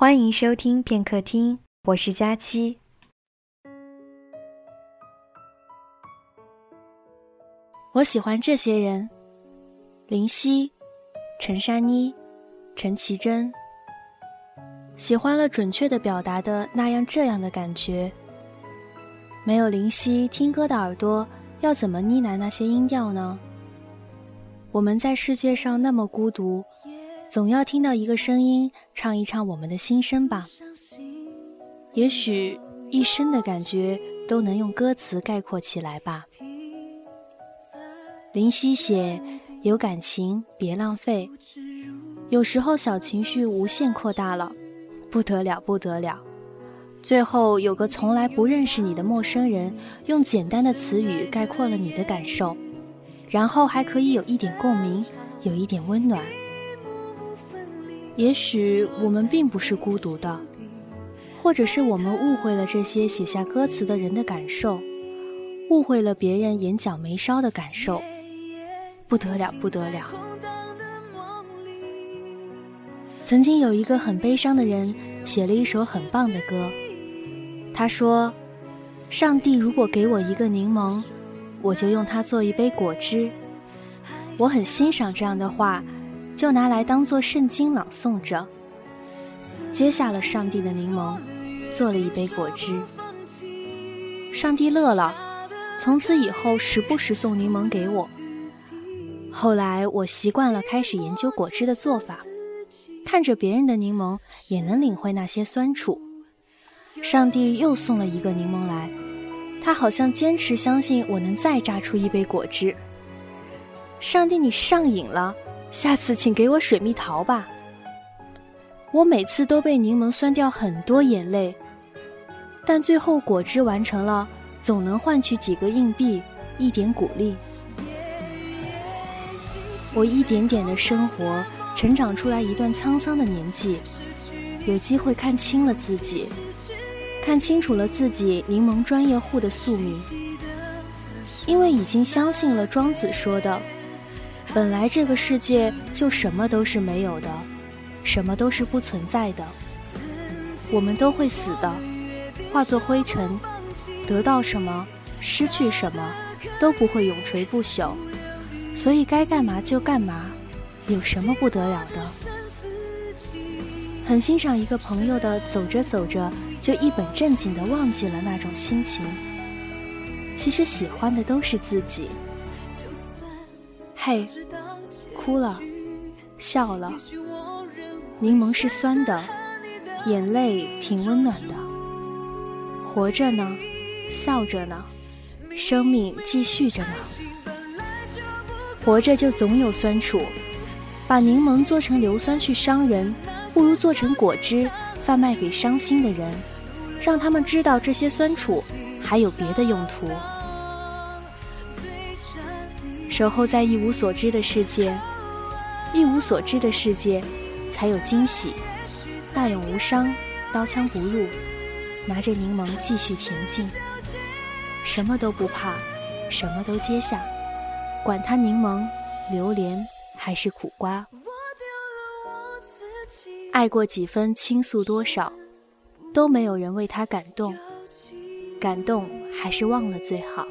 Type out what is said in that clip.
欢迎收听片刻听，我是佳期。我喜欢这些人：林夕、陈珊妮、陈绮贞。喜欢了准确的表达的那样这样的感觉。没有林夕，听歌的耳朵要怎么呢喃那些音调呢？我们在世界上那么孤独，总要听到一个声音唱一唱我们的心声吧。也许一生的感觉都能用歌词概括起来吧。林夕写：“有感情别浪费。”有时候小情绪无限扩大了。不得了，不得了！最后有个从来不认识你的陌生人，用简单的词语概括了你的感受，然后还可以有一点共鸣，有一点温暖。也许我们并不是孤独的，或者是我们误会了这些写下歌词的人的感受，误会了别人眼角眉梢的感受。不得了，不得了！曾经有一个很悲伤的人写了一首很棒的歌。他说：“上帝如果给我一个柠檬，我就用它做一杯果汁。”我很欣赏这样的话，就拿来当做圣经朗诵着。接下了上帝的柠檬，做了一杯果汁。上帝乐了，从此以后时不时送柠檬给我。后来我习惯了，开始研究果汁的做法。看着别人的柠檬，也能领会那些酸楚。上帝又送了一个柠檬来，他好像坚持相信我能再榨出一杯果汁。上帝，你上瘾了，下次请给我水蜜桃吧。我每次都被柠檬酸掉很多眼泪，但最后果汁完成了，总能换取几个硬币，一点鼓励。我一点点的生活。成长出来一段沧桑的年纪，有机会看清了自己，看清楚了自己柠檬专业户的宿命。因为已经相信了庄子说的，本来这个世界就什么都是没有的，什么都是不存在的。我们都会死的，化作灰尘，得到什么，失去什么，都不会永垂不朽。所以该干嘛就干嘛。有什么不得了的？很欣赏一个朋友的，走着走着就一本正经的忘记了那种心情。其实喜欢的都是自己。嘿，哭了，笑了，柠檬是酸的，眼泪挺温暖的。活着呢，笑着呢，生命继续着呢。活着就总有酸楚。把柠檬做成硫酸去伤人，不如做成果汁贩卖给伤心的人，让他们知道这些酸楚还有别的用途。守候在一无所知的世界，一无所知的世界才有惊喜。大勇无伤，刀枪不入，拿着柠檬继续前进，什么都不怕，什么都接下，管他柠檬、榴莲。还是苦瓜，爱过几分，倾诉多少，都没有人为他感动，感动还是忘了最好。